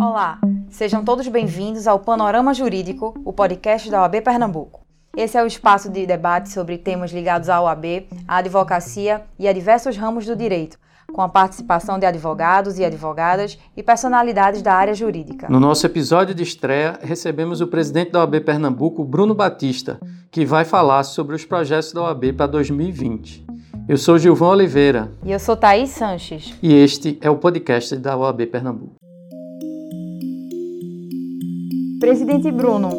Olá, sejam todos bem-vindos ao Panorama Jurídico, o podcast da OAB Pernambuco. Esse é o espaço de debate sobre temas ligados à OAB, à advocacia e a diversos ramos do direito, com a participação de advogados e advogadas e personalidades da área jurídica. No nosso episódio de estreia, recebemos o presidente da OAB Pernambuco, Bruno Batista, que vai falar sobre os projetos da OAB para 2020. Eu sou Gilvão Oliveira. E eu sou Thaís Sanches. E este é o podcast da OAB Pernambuco. Presidente Bruno,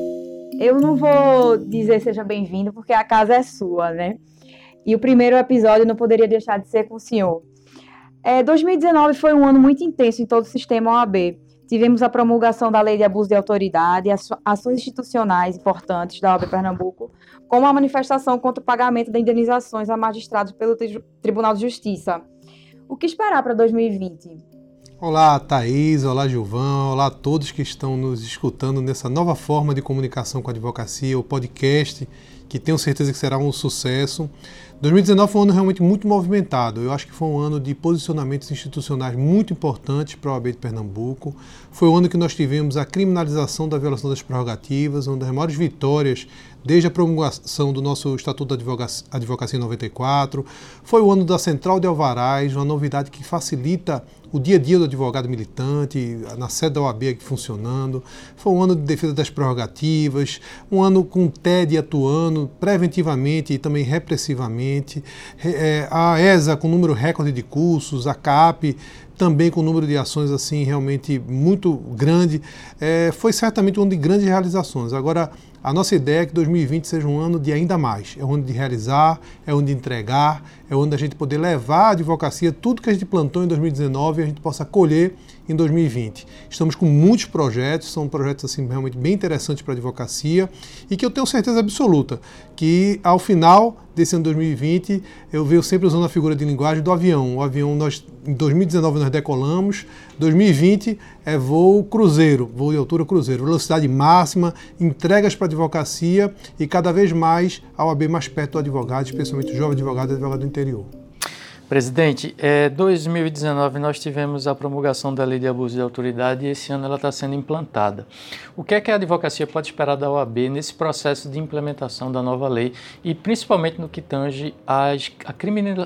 eu não vou dizer seja bem-vindo porque a casa é sua, né? E o primeiro episódio não poderia deixar de ser com o senhor. É, 2019 foi um ano muito intenso em todo o sistema OAB. Tivemos a promulgação da Lei de Abuso de Autoridade, ações institucionais importantes da OAB Pernambuco, como a manifestação contra o pagamento de indenizações a magistrados pelo Tribunal de Justiça. O que esperar para 2020? Olá, Thaís, olá, Gilvão, olá a todos que estão nos escutando nessa nova forma de comunicação com a advocacia, o podcast, que tenho certeza que será um sucesso. 2019 foi um ano realmente muito movimentado. Eu acho que foi um ano de posicionamentos institucionais muito importantes para o OAB de Pernambuco. Foi o ano que nós tivemos a criminalização da violação das prerrogativas, uma das maiores vitórias desde a promulgação do nosso Estatuto da Advocacia em 94. Foi o ano da Central de Alvarás, uma novidade que facilita o dia a dia do advogado militante, na sede da OAB aqui funcionando. Foi um ano de defesa das prerrogativas, um ano com o TED atuando preventivamente e também repressivamente. É, a ESA com número recorde de cursos, a CAP também com um número de ações assim realmente muito grande. É, foi certamente um de grandes realizações. Agora, a nossa ideia é que 2020 seja um ano de ainda mais. É um ano de realizar, é um ano de entregar, é um ano da gente poder levar à advocacia tudo que a gente plantou em 2019 e a gente possa colher em 2020. Estamos com muitos projetos, são projetos assim realmente bem interessantes para a advocacia e que eu tenho certeza absoluta que ao final desse ano 2020 eu venho sempre usando a figura de linguagem do avião. O avião nós em 2019 nós decolamos, 2020 é voo cruzeiro, voo de altura cruzeiro, velocidade máxima, entregas para a advocacia e cada vez mais a OAB mais perto do advogado, especialmente o jovem advogado e advogado do interior. Presidente, é, 2019 nós tivemos a promulgação da Lei de Abuso de Autoridade e esse ano ela está sendo implantada. O que é que a advocacia pode esperar da OAB nesse processo de implementação da nova lei e principalmente no que tange a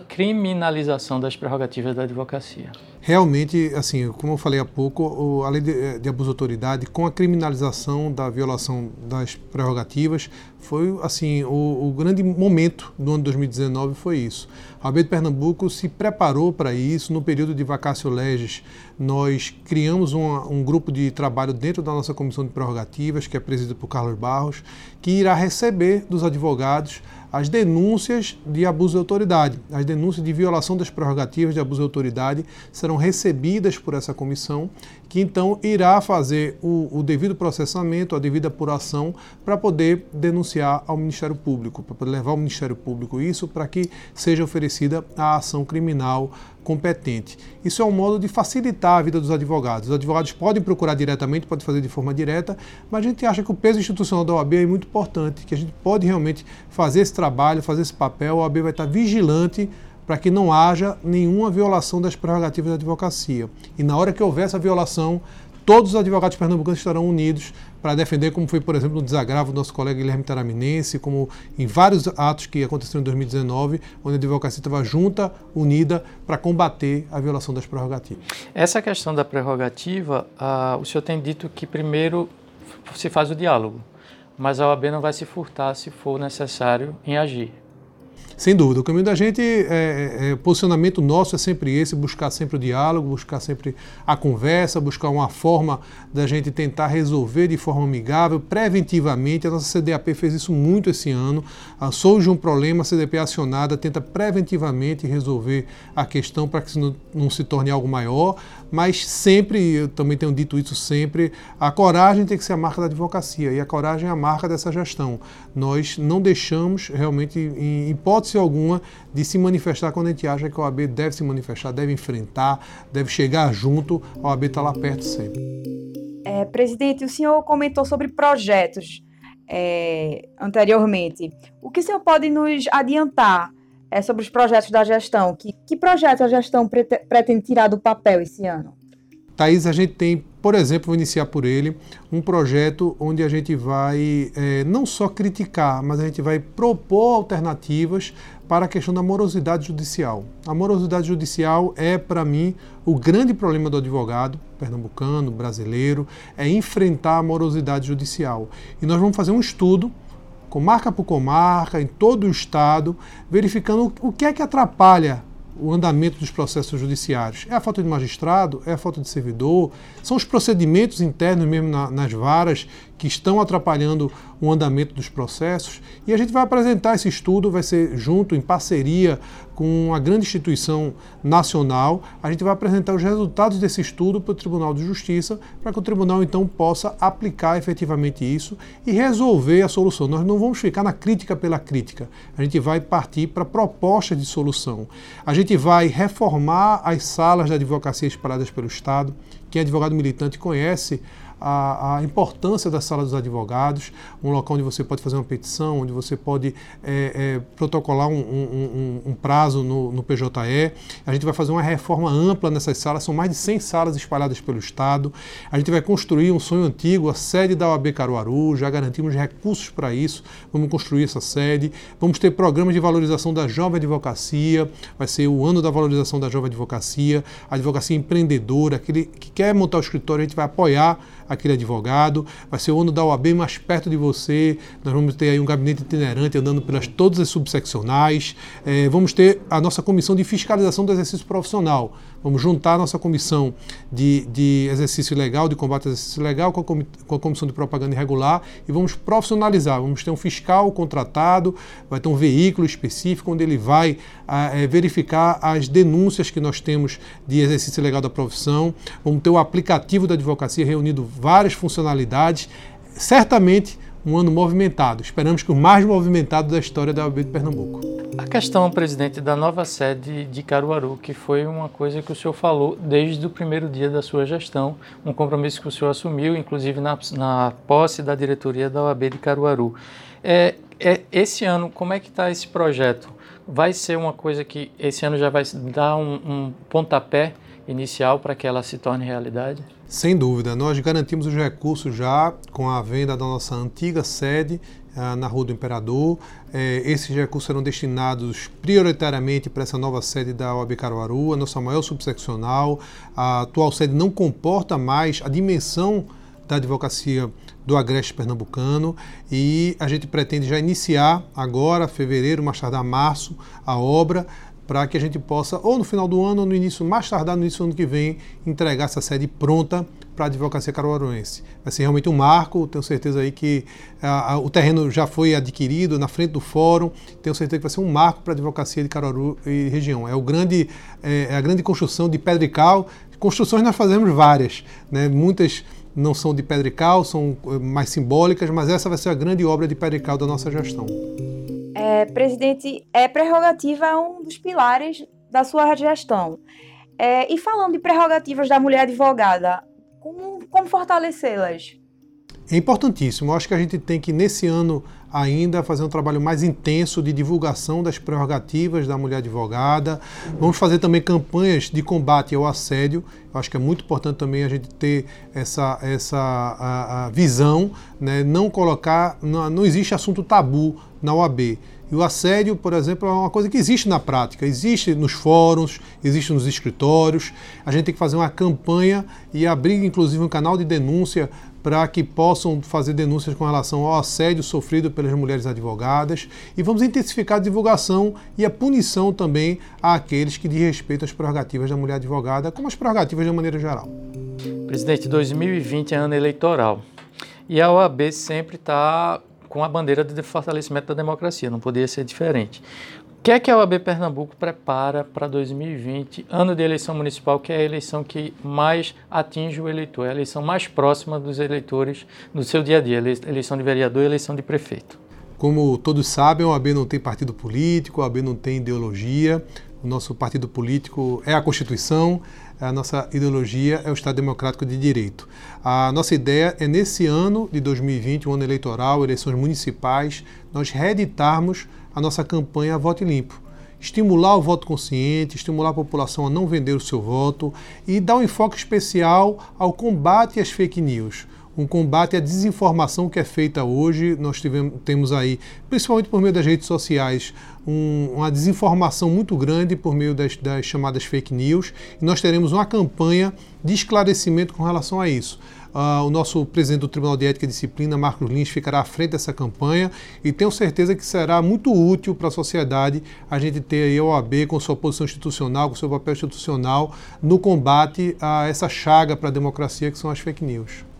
criminalização das prerrogativas da advocacia? Realmente, assim, como eu falei há pouco, a lei de, de abuso de autoridade, com a criminalização da violação das prerrogativas, foi assim o, o, grande momento do ano de 2019 foi isso. A OAB de Pernambuco se preparou para isso. No período de vacácio legis, nós criamos uma, um grupo de trabalho dentro da nossa comissão de prerrogativas, que é presidido por Carlos Barros, que irá receber dos advogados as denúncias de abuso de autoridade, as denúncias de violação das prerrogativas de abuso de autoridade serão recebidas por essa comissão, que então irá fazer o, o devido processamento, a devida apuração, para poder denunciar ao Ministério Público, para poder levar ao Ministério Público isso, para que seja oferecida a ação criminal competente. Isso é um modo de facilitar a vida dos advogados. Os advogados podem procurar diretamente, podem fazer de forma direta, mas a gente acha que o peso institucional da OAB é muito importante, que a gente pode realmente fazer esse trabalho, fazer esse papel. A OAB vai estar vigilante para que não haja nenhuma violação das prerrogativas da advocacia. E na hora que houver essa violação, todos os advogados pernambucanos estarão unidos para defender, como foi, por exemplo, no desagravo do nosso colega Guilherme Taraminense, como em vários atos que aconteceram em 2019, onde a advocacia estava junta, unida, para combater a violação das prerrogativas. Essa questão da prerrogativa, uh, o senhor tem dito que primeiro se faz o diálogo, mas a OAB não vai se furtar se for necessário em agir. Sem dúvida, o caminho da gente, é, é, é, posicionamento nosso é sempre esse, buscar sempre o diálogo, buscar sempre a conversa, buscar uma forma da gente tentar resolver de forma amigável, preventivamente. A nossa CDAP fez isso muito esse ano. Ah, surge um problema, a CDP acionada tenta preventivamente resolver a questão para que isso não, não se torne algo maior, mas sempre, eu também tenho dito isso sempre, a coragem tem que ser a marca da advocacia e a coragem é a marca dessa gestão. Nós não deixamos realmente, em hipótese alguma, de se manifestar quando a gente acha que a OAB deve se manifestar, deve enfrentar, deve chegar junto, a OAB está lá perto sempre. É, presidente, o senhor comentou sobre projetos é, anteriormente. O que o senhor pode nos adiantar é, sobre os projetos da gestão. Que, que projeto a gestão pretende tirar do papel esse ano? Thaís, a gente tem, por exemplo, vou iniciar por ele, um projeto onde a gente vai é, não só criticar, mas a gente vai propor alternativas para a questão da morosidade judicial. A morosidade judicial é, para mim, o grande problema do advogado pernambucano, brasileiro, é enfrentar a morosidade judicial. E nós vamos fazer um estudo comarca por comarca, em todo o estado, verificando o que é que atrapalha o andamento dos processos judiciários. É a falta de magistrado, é a falta de servidor, são os procedimentos internos mesmo na, nas varas que estão atrapalhando o andamento dos processos. E a gente vai apresentar esse estudo, vai ser junto, em parceria com uma grande instituição nacional. A gente vai apresentar os resultados desse estudo para o Tribunal de Justiça, para que o tribunal então possa aplicar efetivamente isso e resolver a solução. Nós não vamos ficar na crítica pela crítica, a gente vai partir para propostas de solução. A gente vai reformar as salas de advocacia espalhadas pelo Estado. Quem é advogado militante conhece a, a, importância da sala dos advogados, um local onde você pode fazer uma petição, onde você pode é, é, protocolar um, um, um, um prazo no, no, PJE. A gente vai fazer uma reforma ampla nessas salas, são mais de 100 salas espalhadas pelo Estado. A gente vai construir um sonho antigo, a sede da OAB Caruaru, já garantimos recursos para isso, vamos construir essa sede. Vamos ter programas de valorização da jovem advocacia, vai ser o ano da valorização da jovem advocacia, a advocacia empreendedora, aquele que quer montar o escritório, a gente vai apoiar aquele advogado, vai ser o ano da OAB mais perto de você, nós vamos ter aí um gabinete itinerante andando pelas todas as subseccionais, é, vamos ter a nossa comissão de fiscalização do exercício profissional, Vamos juntar a nossa comissão de, de exercício legal, de combate ao exercício legal, com a, com a comissão de propaganda irregular e vamos profissionalizar. Vamos ter um fiscal contratado, vai ter um veículo específico onde ele vai é, verificar as denúncias que nós temos de exercício legal da profissão. Vamos ter o aplicativo da advocacia reunindo várias funcionalidades. Certamente um ano movimentado. Esperamos que o mais movimentado da história da OAB de Pernambuco. A questão, presidente, da nova sede de Caruaru, que foi uma coisa que o senhor falou desde o primeiro dia da sua gestão, um compromisso que o senhor assumiu, inclusive na, na posse da diretoria da OAB de Caruaru. É, é, esse ano, como é que está esse projeto? Vai ser uma coisa que esse ano já vai dar um, um pontapé inicial para que ela se torne realidade? Sem dúvida, nós garantimos os recursos já com a venda da nossa antiga sede ah, na Rua do Imperador. Eh, esses recursos serão destinados prioritariamente para essa nova sede da OAB Caruaru, a nossa maior subseccional. A atual sede não comporta mais a dimensão da advocacia do Agreste Pernambucano e a gente pretende já iniciar agora, fevereiro, mais tardar março, a obra para que a gente possa, ou no final do ano, ou no início, mais tardar no início do ano que vem, entregar essa sede pronta para a advocacia caruaruense. Vai ser realmente um marco, tenho certeza aí que a, a, o terreno já foi adquirido na frente do fórum, tenho certeza que vai ser um marco para a advocacia de Caruaru e região. É, o grande, é, é a grande construção de pedra e cal. Construções nós fazemos várias, né? muitas não são de pedra e cal, são eh, mais simbólicas, mas essa vai ser a grande obra de pedra e cal da nossa gestão. É, presidente, é prerrogativa é um dos pilares da sua gestão. É, e falando de prerrogativas da mulher advogada, como, como fortalecê-las? É importantíssimo. Eu acho que a gente tem que, nesse ano, ainda fazer um trabalho mais intenso de divulgação das prerrogativas da mulher advogada. Vamos fazer também campanhas de combate ao assédio. Eu acho que é muito importante também a gente ter essa, essa a, a visão, né? não colocar. Não, não existe assunto tabu na OAB. E o assédio, por exemplo, é uma coisa que existe na prática, existe nos fóruns, existe nos escritórios. A gente tem que fazer uma campanha e abrir, inclusive, um canal de denúncia para que possam fazer denúncias com relação ao assédio sofrido pelas mulheres advogadas. E vamos intensificar a divulgação e a punição também àqueles que desrespeitam as prerrogativas da mulher advogada, como as prerrogativas de maneira geral. Presidente, 2020 é ano eleitoral. E a OAB sempre está com a bandeira de fortalecimento da democracia, não poderia ser diferente. O que é que a OAB Pernambuco prepara para 2020, ano de eleição municipal, que é a eleição que mais atinge o eleitor, é a eleição mais próxima dos eleitores no seu dia a dia, eleição de vereador e eleição de prefeito? Como todos sabem, a OAB não tem partido político, a OAB não tem ideologia, o nosso partido político é a Constituição, a nossa ideologia é o Estado Democrático de Direito. A nossa ideia é, nesse ano de 2020, um ano eleitoral, eleições municipais, nós reeditarmos a nossa campanha Vote Limpo. estimular o voto consciente, estimular a população a não vender o seu voto e dar um enfoque especial ao combate às fake news um combate à desinformação que é feita hoje. Nós tivemos, temos aí, principalmente por meio das redes sociais, um, uma desinformação muito grande por meio das, das, chamadas fake news. E nós teremos uma campanha de esclarecimento com relação a isso. Uh, o nosso presidente do Tribunal de Ética e Disciplina, Marcos Lins, ficará à frente dessa campanha e tenho certeza que será muito útil para a sociedade a gente ter aí a OAB com sua posição institucional, com seu papel institucional no combate a essa chaga para a democracia que são as fake news.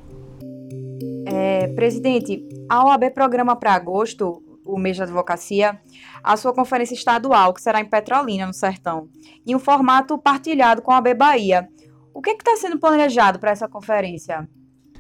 É, presidente, a OAB programa para agosto, o mês da advocacia, a sua conferência estadual, que será em Petrolina, no Sertão, em um formato partilhado com a OAB Bahia. O que é está sendo planejado para essa conferência?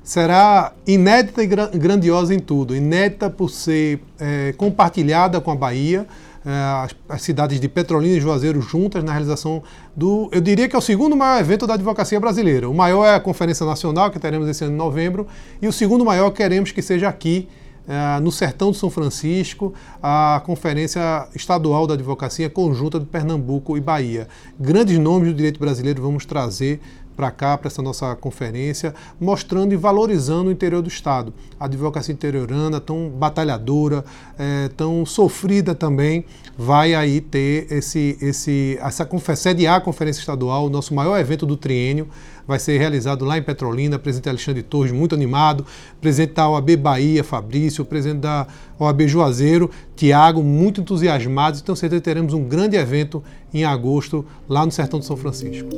Será inédita e grandiosa em tudo. Inédita por ser é, compartilhada com a Bahia, as, as, cidades de Petrolina e Juazeiro juntas na realização do, eu diria que é o segundo maior evento da advocacia brasileira. O maior é a Conferência Nacional, que teremos esse ano em novembro, e o segundo maior queremos que seja aqui, é, no Sertão de São Francisco, a Conferência Estadual da Advocacia Conjunta de Pernambuco e Bahia. Grandes nomes do direito brasileiro vamos trazer para cá, para essa nossa conferência, mostrando e valorizando o interior do Estado. A advocacia interiorana, tão batalhadora, é, tão sofrida também, vai aí ter esse, esse, essa sediar a Conferência Estadual, o nosso maior evento do triênio, vai ser realizado lá em Petrolina, presidente Alexandre Torres, muito animado, presidente da OAB Bahia, Fabrício, presidente da OAB Juazeiro, Tiago, muito entusiasmados, então certeza teremos um grande evento em agosto lá no Sertão de São Francisco.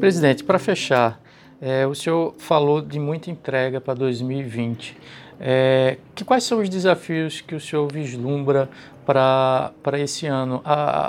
Presidente, para fechar, é, o senhor falou de muita entrega para 2020. É, que, quais são os desafios que o senhor vislumbra para esse ano?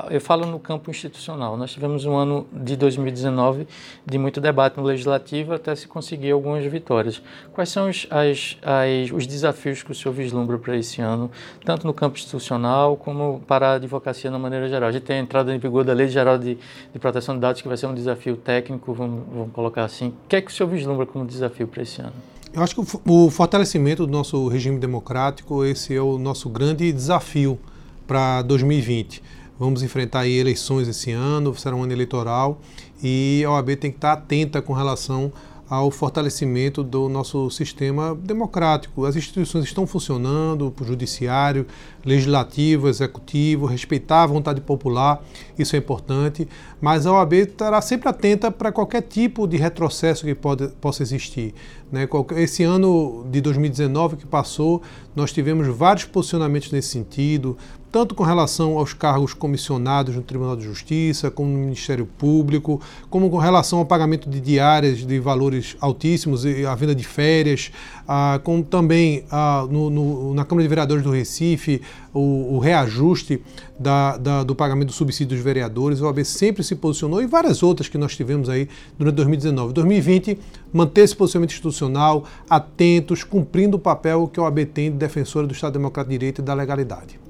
Eu falo no campo institucional. Nós tivemos um ano de 2019 de muito debate no Legislativo até se conseguir algumas vitórias. Quais são os, as, as, os desafios que o senhor vislumbra para esse ano, tanto no campo institucional como para a advocacia de maneira geral? A gente tem a entrada em vigor da Lei Geral de, de Proteção de Dados, que vai ser um desafio técnico, vamos, vamos colocar assim. O que é que o senhor vislumbra como desafio para esse ano? Eu acho que o fortalecimento do nosso regime democrático, esse é o nosso grande desafio para 2020. Vamos enfrentar eleições esse ano, será um ano eleitoral e a OAB tem que estar atenta com relação ao fortalecimento do nosso sistema democrático. As instituições estão funcionando, o judiciário, legislativo, executivo, respeitar a vontade popular, isso é importante, mas a OAB estará sempre atenta para qualquer tipo de retrocesso que pode, possa existir. Né? Esse ano de 2019 que passou, nós tivemos vários posicionamentos nesse sentido, tanto com relação aos cargos comissionados no Tribunal de Justiça, como no Ministério Público, como com relação ao pagamento de diárias de valores altíssimos e a venda de férias, ah, como também ah, no, no, na Câmara de Vereadores do Recife, o, o reajuste da, da, do pagamento do subsídio dos vereadores. O OAB sempre se posicionou e várias outras que nós tivemos aí durante 2019. 2020, manter esse posicionamento institucional, atentos, cumprindo o papel que a OAB tem de defensora do Estado Democrático de Direito e da legalidade.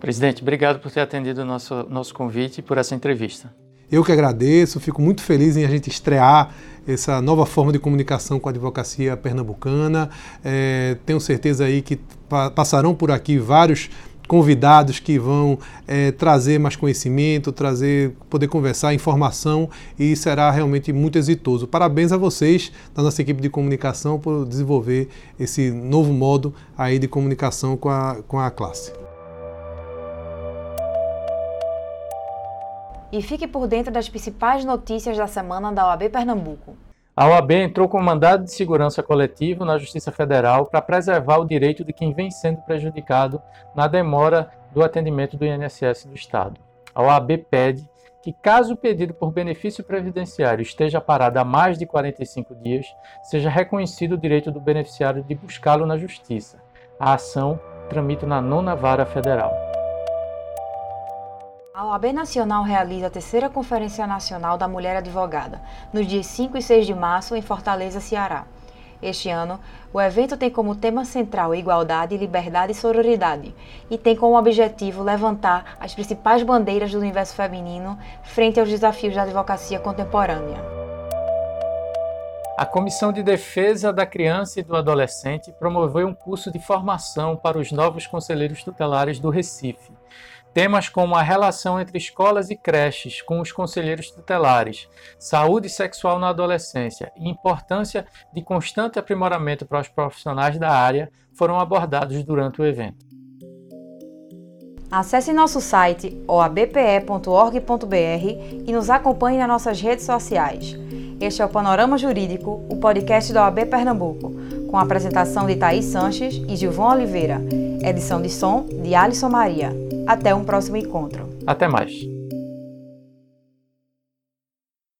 Presidente, obrigado por ter atendido o nosso, nosso convite e por essa entrevista. Eu que agradeço, fico muito feliz em a gente estrear essa nova forma de comunicação com a advocacia pernambucana. É, tenho certeza aí que pa passarão por aqui vários convidados que vão é, trazer mais conhecimento, trazer, poder conversar, informação e será realmente muito exitoso. Parabéns a vocês da nossa equipe de comunicação por desenvolver esse novo modo aí de comunicação com a, com a classe. E fique por dentro das principais notícias da semana da OAB Pernambuco. A OAB entrou com mandado de segurança coletivo na Justiça Federal para preservar o direito de quem vem sendo prejudicado na demora do atendimento do INSS do Estado. A OAB pede que, caso o pedido por benefício previdenciário esteja parado há mais de 45 dias, seja reconhecido o direito do beneficiário de buscá-lo na Justiça. A ação tramita na nona vara federal. A OAB Nacional realiza a terceira Conferência Nacional da Mulher Advogada, nos dias 5 e 6 de março, em Fortaleza, Ceará. Este ano, o evento tem como tema central igualdade, liberdade e sororidade e tem como objetivo levantar as principais bandeiras do universo feminino frente aos desafios da advocacia contemporânea. A Comissão de Defesa da Criança e do Adolescente promoveu um curso de formação para os novos conselheiros tutelares do Recife. Temas como a relação entre escolas e creches com os conselheiros tutelares, saúde sexual na adolescência e importância de constante aprimoramento para os profissionais da área foram abordados durante o evento. Acesse nosso site oabpe.org.br e nos acompanhe nas nossas redes sociais. Este é o Panorama Jurídico, o podcast da OAB Pernambuco, com a apresentação de Thaís Sanches e Gilvão Oliveira, edição de som de Alisson Maria. Até um próximo encontro. Até mais.